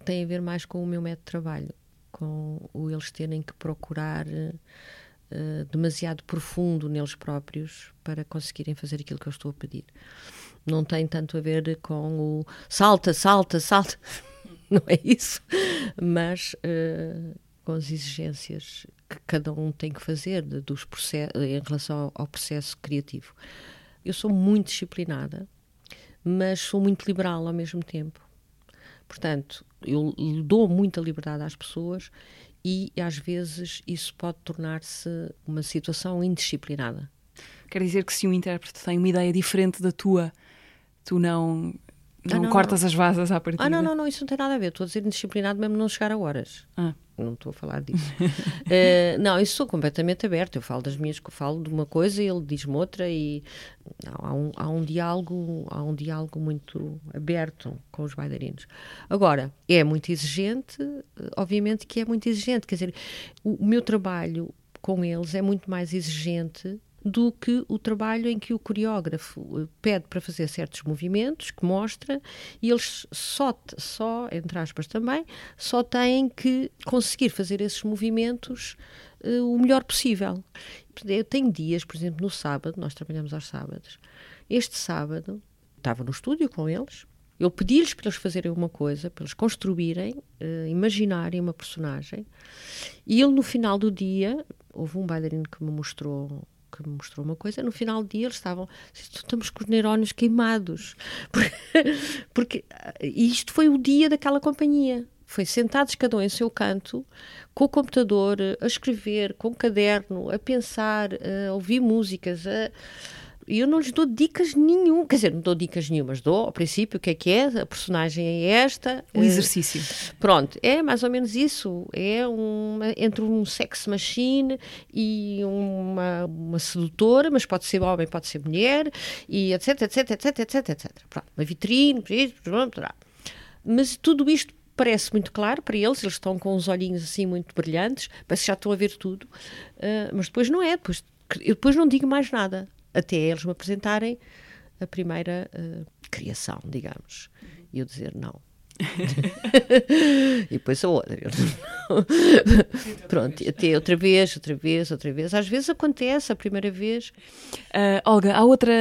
Speaker 3: tem a ver mais com o meu método de trabalho com o eles terem que procurar uh, demasiado profundo neles próprios para conseguirem fazer aquilo que eu estou a pedir. Não tem tanto a ver com o salta, salta, salta, *laughs* não é isso, mas uh, com as exigências que cada um tem que fazer dos em relação ao processo criativo. Eu sou muito disciplinada, mas sou muito liberal ao mesmo tempo. Portanto, eu dou muita liberdade às pessoas e às vezes isso pode tornar-se uma situação indisciplinada.
Speaker 2: Quer dizer que se um intérprete tem uma ideia diferente da tua, tu não não, ah, não cortas não. as vasas à partida?
Speaker 3: Ah, não, não, não, isso não tem nada a ver. Estou a dizer indisciplinado mesmo não chegar a horas. Ah. Não estou a falar disso. uh, *laughs* não, isso sou completamente aberto. Eu falo das minhas, falo de uma coisa e ele diz-me outra e não, há, um, há um diálogo, há um diálogo muito aberto com os bailarinos. Agora, é muito exigente, obviamente que é muito exigente. Quer dizer, o, o meu trabalho com eles é muito mais exigente do que o trabalho em que o coreógrafo eh, pede para fazer certos movimentos, que mostra, e eles só, só entre aspas também, só têm que conseguir fazer esses movimentos uh, o melhor possível. Eu tenho dias, por exemplo, no sábado, nós trabalhamos aos sábados, este sábado estava no estúdio com eles, eu pedi-lhes para eles fazerem uma coisa, para eles construírem, uh, imaginarem uma personagem, e ele no final do dia, houve um bailarino que me mostrou que me mostrou uma coisa, no final do dia eles estavam, estamos com os neurónios queimados. *laughs* Porque, porque isto foi o dia daquela companhia. Foi sentados cada um em seu canto, com o computador, a escrever, com o caderno, a pensar, a ouvir músicas, a e eu não lhes dou dicas nenhum, quer dizer, não dou dicas nenhumas, dou ao princípio o que é que é, a personagem é esta.
Speaker 2: O exercício.
Speaker 3: Uh, pronto, é mais ou menos isso. É uma, entre um sex machine e uma, uma sedutora, mas pode ser homem, pode ser mulher, e etc, etc, etc, etc, etc. Pronto, uma vitrine, pronto, mas tudo isto parece muito claro para eles, eles estão com os olhinhos assim muito brilhantes, parece que já estão a ver tudo, uh, mas depois não é, depois eu depois não digo mais nada, até eles me apresentarem a primeira uh, criação, digamos. E eu dizer não. *laughs* e depois a outra. Pronto, até outra vez, outra vez, outra vez. Às vezes acontece a primeira vez.
Speaker 2: Uh, Olga, há outra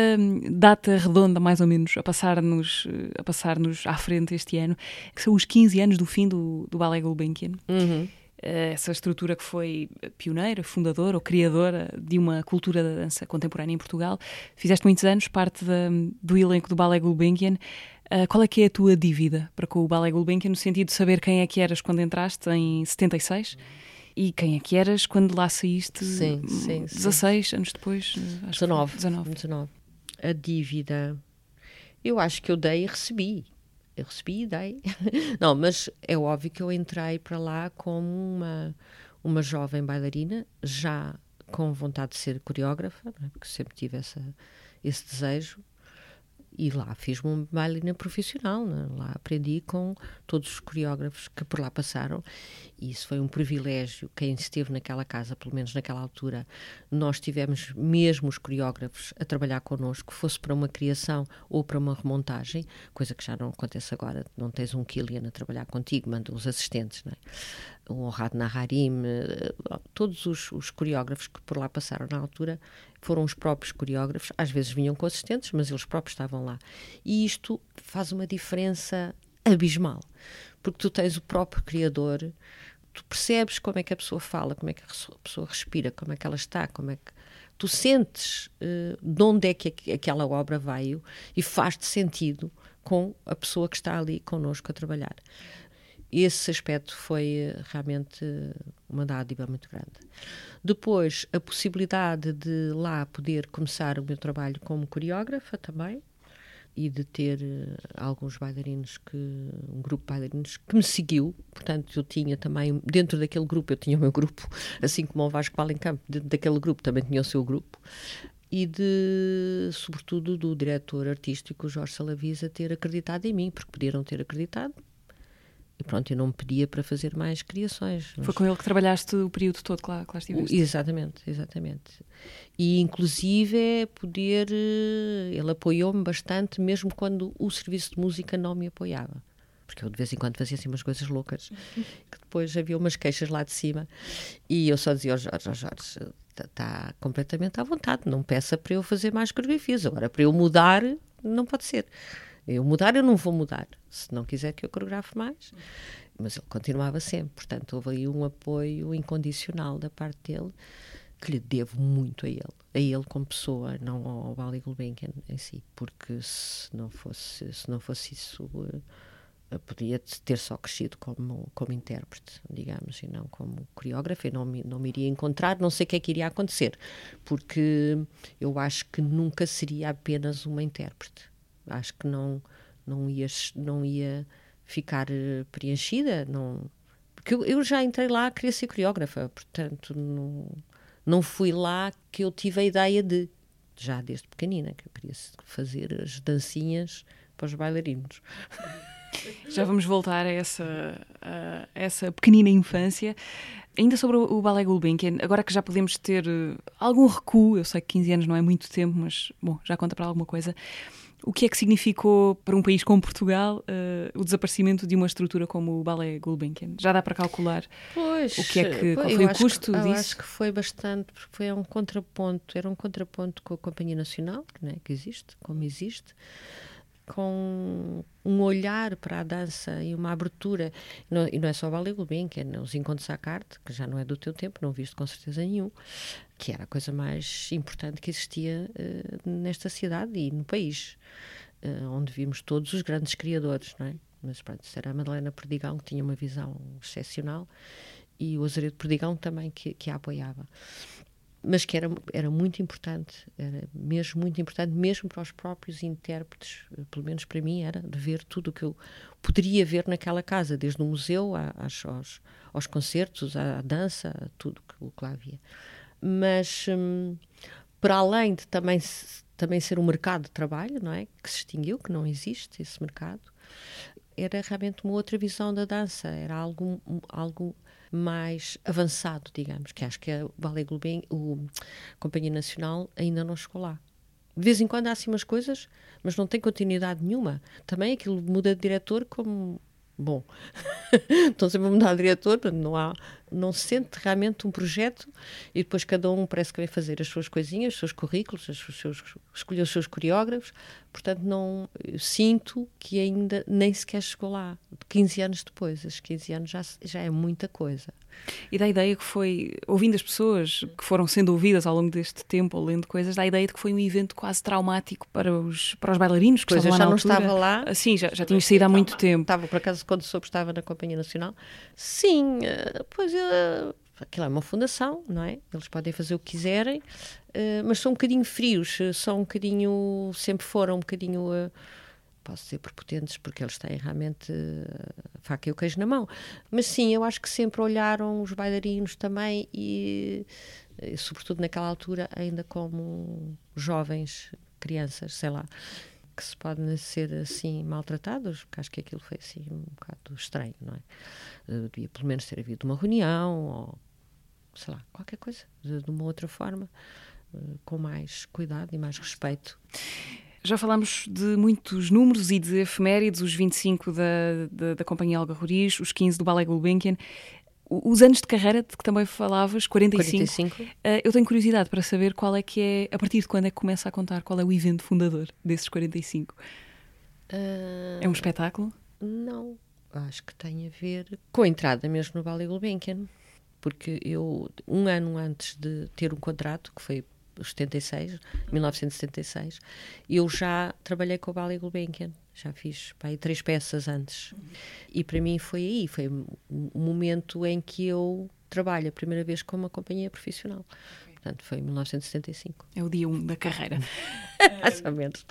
Speaker 2: data redonda, mais ou menos, a passar-nos a passar -nos à frente este ano, que são os 15 anos do fim do, do Ballet Gulbenkian.
Speaker 3: Uhum.
Speaker 2: Uh, essa estrutura que foi pioneira, fundadora ou criadora de uma cultura da dança contemporânea em Portugal. Fizeste muitos anos parte da, do elenco do Ballet Gulbenkian. Uh, qual é que é a tua dívida para com o Ballet Gulbenkian, no sentido de saber quem é que eras quando entraste em 76 e quem é que eras quando lá saíste
Speaker 3: sim, sim,
Speaker 2: 16 sim. anos depois?
Speaker 3: Acho 19, 19. 19. A dívida, eu acho que eu dei e recebi. Eu recebi e dei. *laughs* Não, mas é óbvio que eu entrei para lá como uma, uma jovem bailarina, já com vontade de ser coreógrafa, é? porque sempre tive essa, esse desejo e lá fiz uma bailarina profissional, né? lá aprendi com todos os coreógrafos que por lá passaram e isso foi um privilégio. Quem esteve naquela casa, pelo menos naquela altura, nós tivemos mesmo os coreógrafos a trabalhar connosco, fosse para uma criação ou para uma remontagem, coisa que já não acontece agora. Não tens um Killian a trabalhar contigo, manda os assistentes, não é? o Honrado Naharim, eh, todos os, os, coreógrafos que por lá passaram na altura foram os próprios coreógrafos, às vezes vinham com assistentes, mas eles próprios estavam lá. E isto faz uma diferença abismal, porque tu tens o próprio criador, tu percebes como é que a pessoa fala, como é que a pessoa respira, como é que ela está, como é que tu sentes uh, de onde é que aquela obra veio e faz-te sentido com a pessoa que está ali connosco a trabalhar esse aspecto foi eh, realmente uma dádiva muito grande. Depois, a possibilidade de lá poder começar o meu trabalho como coreógrafa também e de ter uh, alguns bailarinos que um grupo de bailarinos que me seguiu portanto eu tinha também dentro daquele grupo eu tinha o meu grupo *laughs* assim como o Vasco Palencamp dentro daquele grupo também tinha o seu grupo e de, sobretudo, do diretor artístico Jorge Salavisa ter acreditado em mim, porque podiam ter acreditado, e pronto, eu não me pedia para fazer mais criações.
Speaker 2: Foi com ele que trabalhaste o período todo que lá, que lá estiveste?
Speaker 3: Exatamente, exatamente. E inclusive é poder. Eh, ele apoiou-me bastante, mesmo quando o serviço de música não me apoiava. Porque eu de vez em quando fazia assim umas coisas loucas, *laughs* que depois havia umas queixas lá de cima. E eu só dizia ao Jorge: oh, Jorge, está tá completamente à vontade, não peça para eu fazer mais coreografias. Agora, para eu mudar, não pode ser. Eu mudar, eu não vou mudar. Se não quiser que eu coreografe mais. Mas ele continuava sempre. Portanto, houve aí um apoio incondicional da parte dele que lhe devo muito a ele. A ele como pessoa, não ao Bali Gulbenkian em si. Porque se não fosse, se não fosse isso, eh, podia ter só crescido como, como intérprete, digamos, e não como coreógrafo. Eu não me, não me iria encontrar, não sei o que é que iria acontecer, porque eu acho que nunca seria apenas uma intérprete acho que não não ia não ia ficar eh, preenchida não porque eu, eu já entrei lá a querer ser coreógrafa portanto não não fui lá que eu tive a ideia de já desde pequenina que eu queria fazer as dancinhas para os bailarinos *laughs*
Speaker 2: já vamos voltar a essa, a essa pequenina infância. Ainda sobre o, Ballet Gulbenkian, agora que já podemos ter eh, algum recuo, eu sei que 15 anos não é muito tempo, mas bom, já conta para alguma coisa. O que é que significou para um país como Portugal uh, o desaparecimento de uma estrutura como o Ballet Gulbenkian? Já dá para calcular
Speaker 3: pois,
Speaker 2: o que é que qual foi o custo
Speaker 3: que,
Speaker 2: disso? Eu
Speaker 3: acho que foi bastante, porque foi um contraponto, era um contraponto com a Companhia Nacional, que, né, que existe, como existe, com um olhar para a dança e uma abertura. Não, e não é só o Ballet Gulbenkian, é os encontros à carte, que já não é do teu tempo, não viste com certeza nenhum, que era a coisa mais importante que existia uh, nesta cidade e no país, uh, onde vimos todos os grandes criadores, não é? Mas pronto, era a Madalena Perdigão, que tinha uma visão excepcional, e o Azaredo Perdigão também, que, que a apoiava mas que era, era muito importante, era mesmo muito importante, mesmo para os próprios intérpretes, pelo menos para mim era, de ver tudo o que eu poderia ver naquela casa, desde o museu às, aos, aos concertos, à, à dança, tudo o que lá havia. Mas, hum, para além de também, também ser um mercado de trabalho, não é? Que se extinguiu, que não existe esse mercado, era realmente uma outra visão da dança, era algo, algo mais avançado, digamos, que acho que a Ballet Gulbenkian, o Companhia Nacional ainda não chegou lá. De vez em quando há assim umas coisas, mas não tem continuidade nenhuma. Também aquilo muda de diretor como bom. *laughs* Estão sempre a mudar de diretor, não há, não se sente realmente um projeto e depois cada um parece que vai fazer as suas coisinhas, os seus currículos, os seus, escolher os seus coreógrafos. Portanto, não sinto que ainda nem sequer chegou lá. 15 anos depois, esses 15 anos já, já é muita coisa.
Speaker 2: E da ideia que foi, ouvindo as pessoas que foram sendo ouvidas ao longo deste tempo, ou lendo coisas, da ideia de que foi um evento quase traumático para os, para os bailarinos que
Speaker 3: pois
Speaker 2: estavam
Speaker 3: lá
Speaker 2: já
Speaker 3: não
Speaker 2: altura.
Speaker 3: estava lá.
Speaker 2: Ah, sim, já, já tinha saído há muito tempo.
Speaker 3: Estava, por acaso, quando soube, estava na Companhia Nacional. Sim, eh, pois uh, aquilo é uma fundação, não é? Eles podem fazer o que quiserem, uh, mas são um bocadinho frios, são um bocadinho, sempre foram um bocadinho. Uh, posso dizer prepotentes, porque eles têm realmente a faca e o queijo na mão. Mas sim, eu acho que sempre olharam os bailarinos também e, e sobretudo naquela altura, ainda como jovens, crianças, sei lá, que se podem ser assim maltratados, porque acho que aquilo foi assim um bocado estranho, não é? Devia pelo menos ter havido uma reunião ou sei lá, qualquer coisa, de, de uma outra forma, com mais cuidado e mais respeito.
Speaker 2: Já falámos de muitos números e de efemérides, os 25 da, da, da Companhia Olga Roriz, os 15 do Ballet Gulbenkian. Os anos de carreira de que também falavas, 45.
Speaker 3: 45.
Speaker 2: Uh, eu tenho curiosidade para saber qual é que é, a partir de quando é que começa a contar, qual é o evento fundador desses 45? Uh, é um espetáculo?
Speaker 3: Não, acho que tem a ver com a entrada mesmo no Ballet Gulbenkian. Porque eu, um ano antes de ter um contrato, que foi 76, 1976, eu já trabalhei com o Ballet Gulbenkian, já fiz pá, três peças antes. E para mim foi aí, foi o momento em que eu trabalho a primeira vez com uma companhia profissional. Portanto, foi em 1975.
Speaker 2: É o dia 1 um da carreira. *laughs*
Speaker 3: Mais ou menos.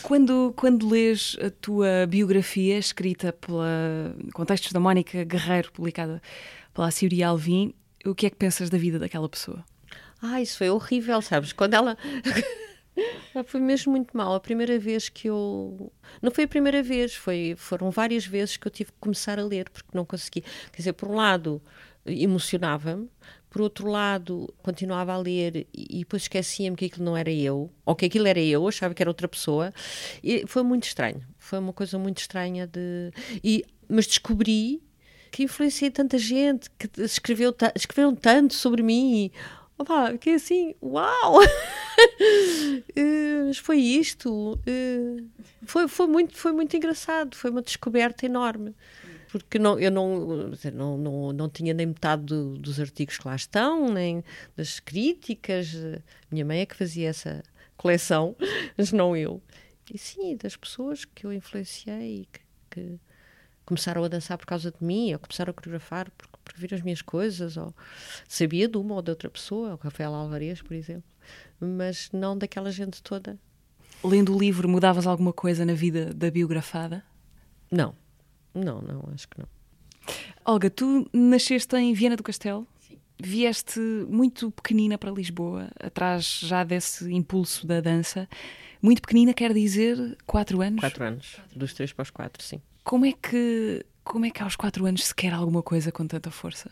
Speaker 2: Quando, quando lês a tua biografia, escrita pela Contextos da Mónica Guerreiro, publicada pela Ciuri Alvim, o que é que pensas da vida daquela pessoa?
Speaker 3: Ah, isso foi horrível, sabes? Quando ela. *laughs* foi mesmo muito mal. A primeira vez que eu. Não foi a primeira vez, foi... foram várias vezes que eu tive que começar a ler, porque não consegui. Quer dizer, por um lado, emocionava-me, por outro lado, continuava a ler e depois esquecia-me que aquilo não era eu, ou que aquilo era eu, achava que era outra pessoa. E foi muito estranho. Foi uma coisa muito estranha de. E... Mas descobri que influenciei tanta gente, que escreveu escreveram tanto sobre mim. E, opa, que assim, uau! *laughs* uh, foi isto. Uh, foi, foi, muito, foi muito engraçado, foi uma descoberta enorme. Porque não, eu não, não, não, não tinha nem metade do, dos artigos que lá estão, nem das críticas. Minha mãe é que fazia essa coleção, *laughs* mas não eu. E sim, das pessoas que eu influenciei, que, que começaram a dançar por causa de mim, ou começaram a coreografar por, por vir as minhas coisas, ou sabia de uma ou de outra pessoa, o Rafael Alvarez, por exemplo, mas não daquela gente toda.
Speaker 2: Lendo o livro, mudavas alguma coisa na vida da biografada?
Speaker 3: Não, não, não, acho que não.
Speaker 2: Olga, tu nasceste em Viena do Castelo? Sim. Vieste muito pequenina para Lisboa, atrás já desse impulso da dança. Muito pequenina quer dizer quatro anos?
Speaker 3: Quatro anos, dos três para os quatro, sim.
Speaker 2: Como é que, como é que aos quatro anos se quer alguma coisa com tanta força?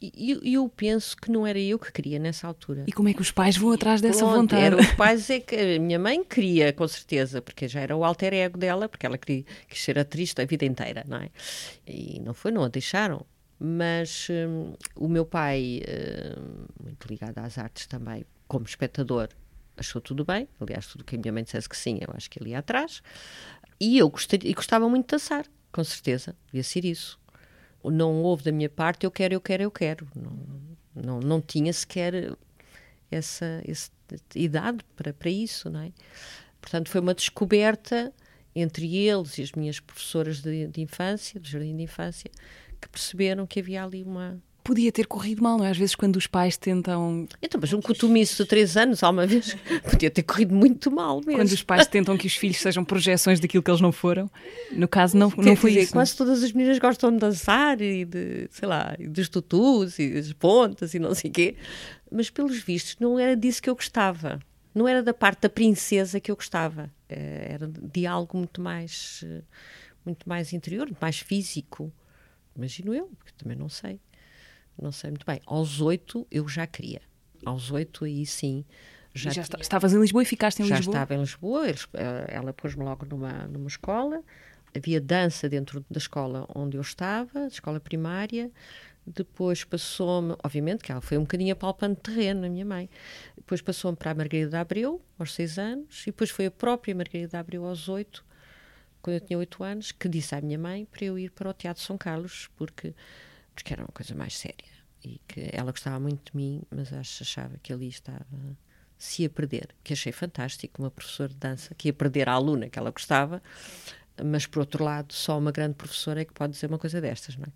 Speaker 3: E eu, eu, penso que não era eu que queria nessa altura.
Speaker 2: E como é que os pais vão atrás dessa
Speaker 3: Pronto,
Speaker 2: vontade?
Speaker 3: Era, os pais é que a minha mãe queria, com certeza, porque já era o alter ego dela, porque ela queria, quis ser atriz a vida inteira, não é? E não foi, não a deixaram. Mas hum, o meu pai, hum, muito ligado às artes também, como espectador, achou tudo bem. Aliás, tudo que a minha mãe dissesse que sim, eu acho que ele ia atrás. E eu gostaria, e gostava muito de dançar, com certeza, devia ser isso. Não houve da minha parte, eu quero, eu quero, eu quero. Não, não, não tinha sequer essa, essa idade para, para isso, não é? Portanto, foi uma descoberta entre eles e as minhas professoras de, de infância, do jardim de infância, que perceberam que havia ali uma,
Speaker 2: podia ter corrido mal, não é? Às vezes quando os pais tentam...
Speaker 3: Então, mas um cotumiço de três anos, alguma vez, *laughs* podia ter corrido muito mal mesmo.
Speaker 2: Quando os pais tentam que os filhos sejam projeções daquilo que eles não foram, no caso não, não foi
Speaker 3: dizer,
Speaker 2: isso.
Speaker 3: Quase todas as meninas gostam de dançar e de, sei lá, e dos tutus e das pontas e não sei o quê, mas pelos vistos não era disso que eu gostava. Não era da parte da princesa que eu gostava. Era de algo muito mais muito mais interior, muito mais físico. Imagino eu, porque também não sei. Não sei muito bem. Aos oito eu já queria. Aos oito aí sim.
Speaker 2: Já, já tinha... estavas em Lisboa e ficaste em
Speaker 3: já
Speaker 2: Lisboa?
Speaker 3: Já estava em Lisboa. Eles, eh, ela pôs-me logo numa, numa escola. Havia dança dentro da escola onde eu estava, escola primária. Depois passou-me, obviamente, que ela foi um bocadinho apalpando terreno, a minha mãe. Depois passou-me para a Margarida de Abreu, aos seis anos, e depois foi a própria Margarida Abreu, aos oito, quando eu tinha oito anos, que disse à minha mãe para eu ir para o Teatro São Carlos, porque, porque era uma coisa mais séria. E que ela gostava muito de mim, mas achava que ali estava se ia perder, que achei fantástico, uma professora de dança que ia perder a aluna que ela gostava, mas por outro lado, só uma grande professora é que pode dizer uma coisa destas, não é?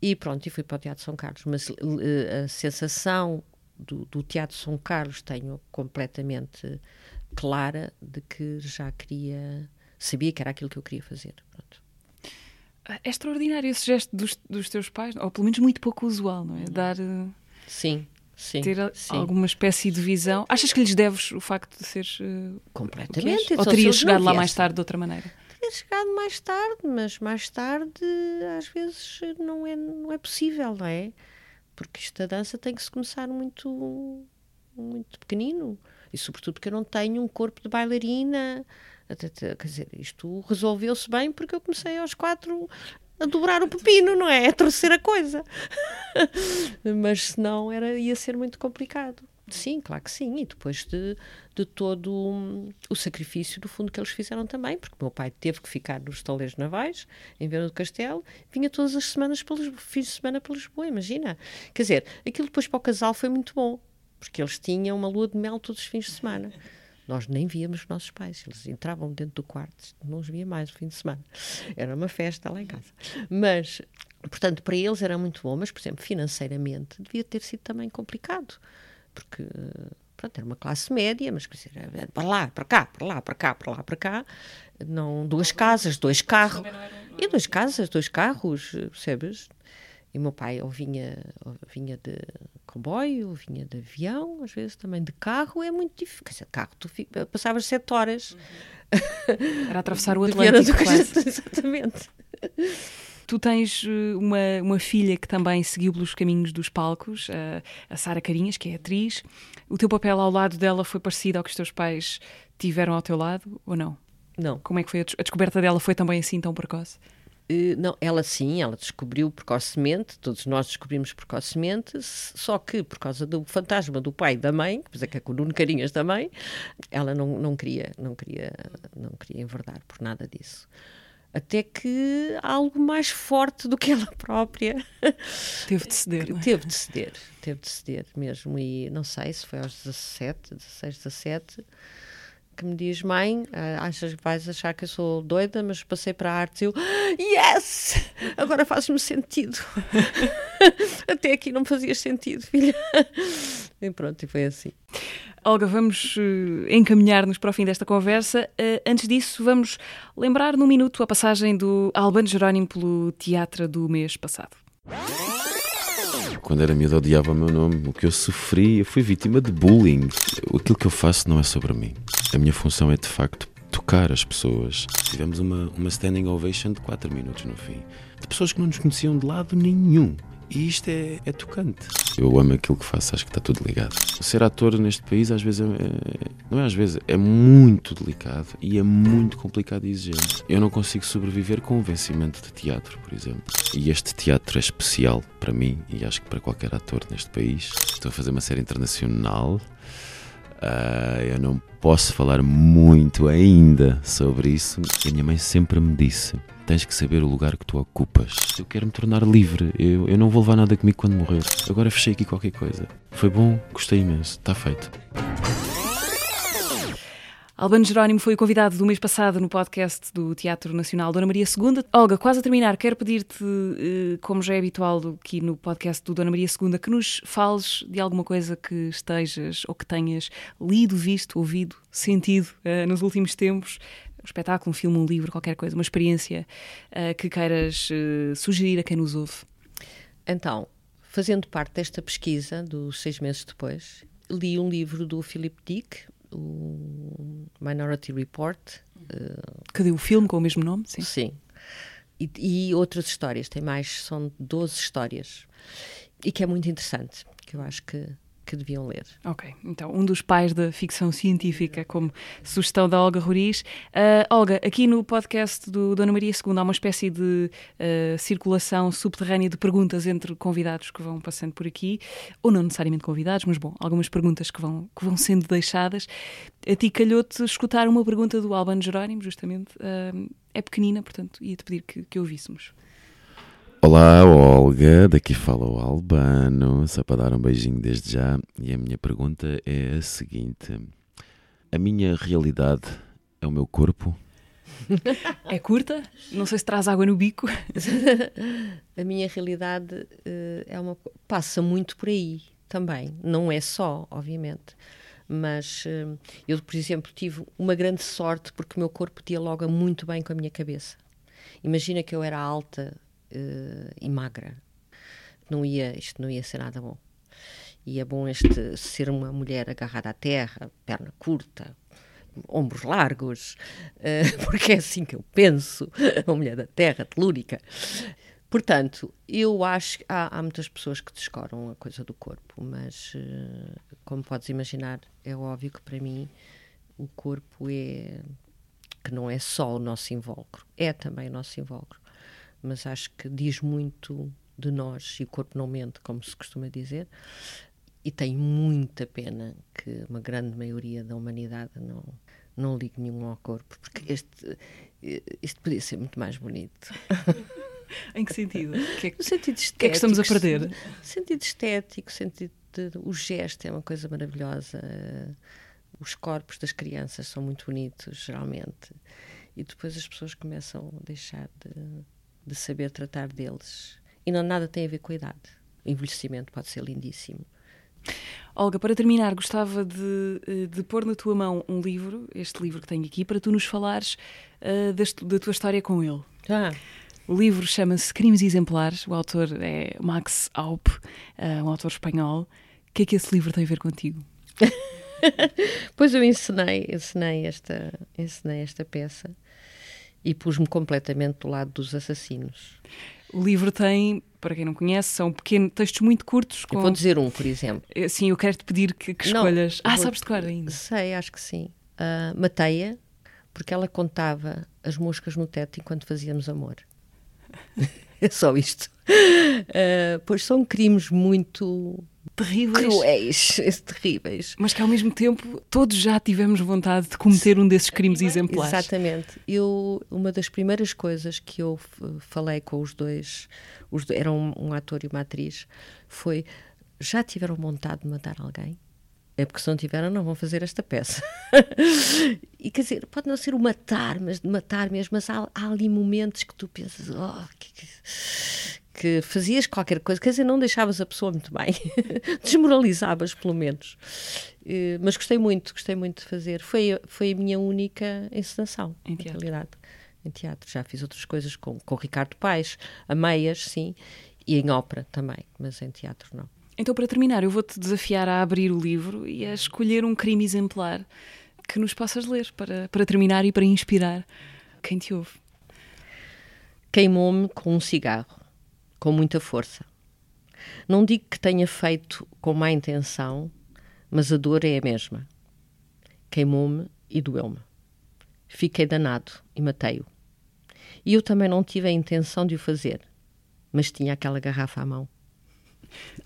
Speaker 3: E pronto, e fui para o Teatro São Carlos, mas uh, a sensação do, do, Teatro São Carlos tenho completamente clara de que já queria, sabia que era aquilo que eu queria fazer. Pronto.
Speaker 2: É extraordinário esse gesto dos, dos teus pais, ou pelo menos muito pouco usual, não é? Dar.
Speaker 3: Sim, Sim,
Speaker 2: ter
Speaker 3: sim.
Speaker 2: alguma espécie de visão. Achas que lhes deves o facto de seres. Uh,
Speaker 3: Completamente.
Speaker 2: Ou terias chegado lá mais tarde de outra maneira?
Speaker 3: Teria chegado mais tarde, mas mais tarde às vezes não é, não é possível, não é? Porque esta dança tem que se começar muito, muito pequenino. E sobretudo porque eu não tenho um corpo de bailarina. Quer dizer, isto resolveu-se bem porque eu comecei aos quatro a dobrar o pepino, não é? A torcer a coisa. *laughs* Mas senão era, ia ser muito complicado. Sim, claro que sim. E depois de, de todo um, o sacrifício, do fundo, que eles fizeram também, porque meu pai teve que ficar nos estaleiros navais, em Venda do Castelo, vinha todas as semanas, pelos, fins de semana para Lisboa, imagina. Quer dizer, aquilo depois para o casal foi muito bom, porque eles tinham uma lua de mel todos os fins de semana. Nós nem víamos os nossos pais, eles entravam dentro do quarto, não os via mais o fim de semana. Era uma festa lá em casa. Mas, portanto, para eles era muito bom, mas, por exemplo, financeiramente devia ter sido também complicado, porque pronto, era uma classe média, mas quer dizer, era para lá, para cá, para lá, para cá, para lá, para cá, não duas casas, dois carros, e duas casas, dois carros, percebes? E meu pai ou vinha, ou vinha de comboio, ou vinha de avião, às vezes também de carro, é muito difícil. Quer dizer, carro, tu fica, passavas sete horas.
Speaker 2: Uhum. Era atravessar o *laughs* Atlântico. *laughs*
Speaker 3: Exatamente.
Speaker 2: Tu tens eh, uma, uma filha que também seguiu pelos caminhos dos palcos, a, a Sara Carinhas, que é atriz. O teu papel ao lado dela foi parecido ao que os teus pais tiveram ao teu lado, ou não?
Speaker 3: Não.
Speaker 2: Como é que foi a, a descoberta dela? Foi também assim tão precoce?
Speaker 3: Uh, não, ela sim, ela descobriu precocemente, todos nós descobrimos precocemente, só que por causa do fantasma do pai e da mãe, que é que é com o Nuno Carinhas também, ela não, não, queria, não, queria, não queria enverdar por nada disso. Até que algo mais forte do que ela própria
Speaker 2: teve de ceder. É?
Speaker 3: Teve de ceder, teve de ceder mesmo. E não sei se foi aos 17, 16, 17 que me diz: Mãe, ah, achas vais achar que eu sou doida, mas passei para a arte. Eu, yes! Agora faz-me sentido. *laughs* Até aqui não fazia sentido, filha. E pronto, e foi assim.
Speaker 2: Olga, vamos uh, encaminhar-nos para o fim desta conversa. Uh, antes disso, vamos lembrar num minuto a passagem do Albano Jerónimo pelo teatro do mês passado.
Speaker 4: Quando era miúdo odiava o meu nome. O que eu sofri, eu fui vítima de bullying. Aquilo que eu faço não é sobre mim. A minha função é de facto tocar as pessoas. Tivemos uma, uma standing ovation de 4 minutos no fim. De pessoas que não nos conheciam de lado nenhum. E isto é, é tocante. Eu amo aquilo que faço, acho que está tudo ligado. Ser ator neste país, às vezes, é, é, não é às vezes, é muito delicado e é muito complicado e exigente. Eu não consigo sobreviver com o vencimento de teatro, por exemplo. E este teatro é especial para mim e acho que para qualquer ator neste país. Estou a fazer uma série internacional. Uh, eu não posso falar muito ainda sobre isso. A minha mãe sempre me disse: tens que saber o lugar que tu ocupas. Eu quero me tornar livre, eu, eu não vou levar nada comigo quando morrer. Agora fechei aqui qualquer coisa. Foi bom, gostei imenso, está feito.
Speaker 2: Albano Jerónimo foi o convidado do mês passado no podcast do Teatro Nacional Dona Maria II. Olga, quase a terminar, quero pedir-te, eh, como já é habitual aqui no podcast do Dona Maria II, que nos fales de alguma coisa que estejas ou que tenhas lido, visto, ouvido, sentido uh, nos últimos tempos, um espetáculo, um filme, um livro, qualquer coisa, uma experiência uh, que queiras uh, sugerir a quem nos ouve?
Speaker 3: Então, fazendo parte desta pesquisa, dos seis meses depois, li um livro do Philip Dick, o Minority Report.
Speaker 2: Uh, Cadê o filme com o mesmo nome?
Speaker 3: Sim. Sim. e, e, outras histórias. Tem mais, são 12 histórias. E que é muito interessante, que eu acho que que deviam ler.
Speaker 2: Ok, então um dos pais da ficção científica, como sugestão da Olga Roriz. Uh, Olga, aqui no podcast do Dona Maria II há uma espécie de uh, circulação subterrânea de perguntas entre convidados que vão passando por aqui, ou não necessariamente convidados, mas bom, algumas perguntas que vão, que vão sendo deixadas. A ti calhou-te escutar uma pergunta do Albano Jerónimo, justamente. Uh, é pequenina, portanto, ia-te pedir que, que ouvíssemos.
Speaker 4: Olá, Olga, daqui fala o Albano, só para dar um beijinho desde já. E a minha pergunta é a seguinte: A minha realidade é o meu corpo?
Speaker 2: É curta? Não sei se traz água no bico. *laughs*
Speaker 3: a minha realidade uh, é uma passa muito por aí também. Não é só, obviamente. Mas uh, eu, por exemplo, tive uma grande sorte porque o meu corpo dialoga muito bem com a minha cabeça. Imagina que eu era alta uh, e magra. Não ia, isto não ia ser nada bom. E é bom este ser uma mulher agarrada à terra, perna curta, ombros largos, uh, *laughs* porque é assim que eu penso, *laughs* uma mulher da terra, telúrica. Portanto, eu acho que há, há, muitas pessoas que descoram a coisa do corpo, mas uh, como podes imaginar, é óbvio que para mim o corpo é que não é só o nosso invólucro, é também o nosso invólucro mas acho que diz muito de nós e o corpo não mente, como se costuma dizer. E tenho muita pena que uma grande maioria da humanidade não, não ligue nenhum ao corpo, porque este, este podia ser muito mais bonito. *laughs*
Speaker 2: em que sentido?
Speaker 3: Que é que, no sentido estético.
Speaker 2: que é que estamos a perder?
Speaker 3: Sentido estético, sentido de, o gesto é uma coisa maravilhosa. Os corpos das crianças são muito bonitos, geralmente. E depois as pessoas começam a deixar de de saber tratar deles. E não nada tem a ver com a idade. O envelhecimento pode ser lindíssimo.
Speaker 2: Olga, para terminar, gostava de, eh, de pôr na tua mão um livro, este livro que tenho aqui, para tu nos falares uh, deste, da tua história com ele.
Speaker 3: Ah.
Speaker 2: O livro chama-se Crimes Exemplares, o autor é Max Aup, uh, um autor espanhol. O que é que esse livro tem a ver contigo? *laughs*
Speaker 3: pois eu ensinei, ensinei esta, ensinei esta peça e pus-me completamente do lado dos assassinos.
Speaker 2: O livro tem, para quem não conhece, são pequenos textos muito curtos.
Speaker 3: Com... Eu vou dizer um, por exemplo.
Speaker 2: Eh, sim, eu quero te pedir que, que escolhas. Não, ah, vou... sabes de cor ainda?
Speaker 3: Sei, acho que sim. Uh, Mateia, porque ela contava as moscas no teto enquanto fazíamos amor. *laughs* é só isto. Uh, pois são crimes muito
Speaker 2: terríveis.
Speaker 3: Cruéis, *laughs* terríveis.
Speaker 2: Mas que ao mesmo tempo todos já tivemos vontade de cometer um desses crimes exemplares.
Speaker 3: Exatamente. Eu, uma das primeiras coisas que eu falei com os dois, os dois eram um, um ator e uma atriz, foi: já tiveram vontade de matar alguém? É porque se não tiveram, não vão fazer esta peça. *laughs* e quer dizer, pode não ser o matar, mas de matar mesmo, mas há, há ali momentos que tu pensas, oh, que, que, que fazias qualquer coisa, quer dizer, não deixavas a pessoa muito bem, *laughs* desmoralizavas pelo menos. Uh, mas gostei muito, gostei muito de fazer. Foi, foi a minha única encenação, em teatro. realidade. Em teatro. Já fiz outras coisas com, com o Ricardo Paes, a meias, sim, e em ópera também, mas em teatro não.
Speaker 2: Então, para terminar, eu vou-te desafiar a abrir o livro e a escolher um crime exemplar que nos possas ler para, para terminar e para inspirar quem te ouve.
Speaker 3: Queimou-me com um cigarro com muita força. Não digo que tenha feito com má intenção, mas a dor é a mesma. Queimou-me e doeu-me. Fiquei danado e matei-o. E eu também não tive a intenção de o fazer, mas tinha aquela garrafa à mão.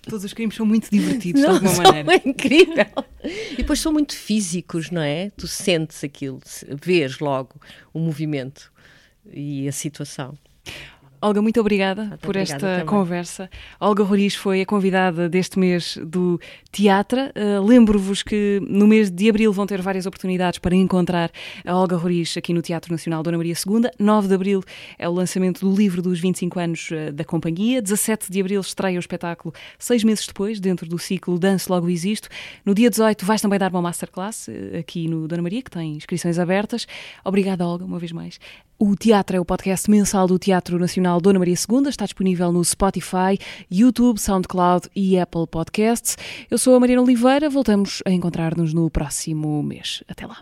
Speaker 2: Todos os crimes são muito divertidos, *laughs* não, de alguma maneira.
Speaker 3: É incrível. E depois são muito físicos, não é? Tu sentes aquilo, vês logo o movimento e a situação.
Speaker 2: Olga, muito obrigada por obrigada esta também. conversa. Olga Roriz foi a convidada deste mês do Teatro. Uh, Lembro-vos que no mês de abril vão ter várias oportunidades para encontrar a Olga Roriz aqui no Teatro Nacional Dona Maria II. 9 de abril é o lançamento do livro dos 25 anos uh, da companhia. 17 de abril estreia o espetáculo, seis meses depois, dentro do ciclo Danço Logo Existo. No dia 18 vais também dar uma masterclass uh, aqui no Dona Maria, que tem inscrições abertas. Obrigada, Olga, uma vez mais. O Teatro é o podcast mensal do Teatro Nacional Dona Maria II. Está disponível no Spotify, YouTube, SoundCloud e Apple Podcasts. Eu sou a Mariana Oliveira. Voltamos a encontrar-nos no próximo mês. Até lá.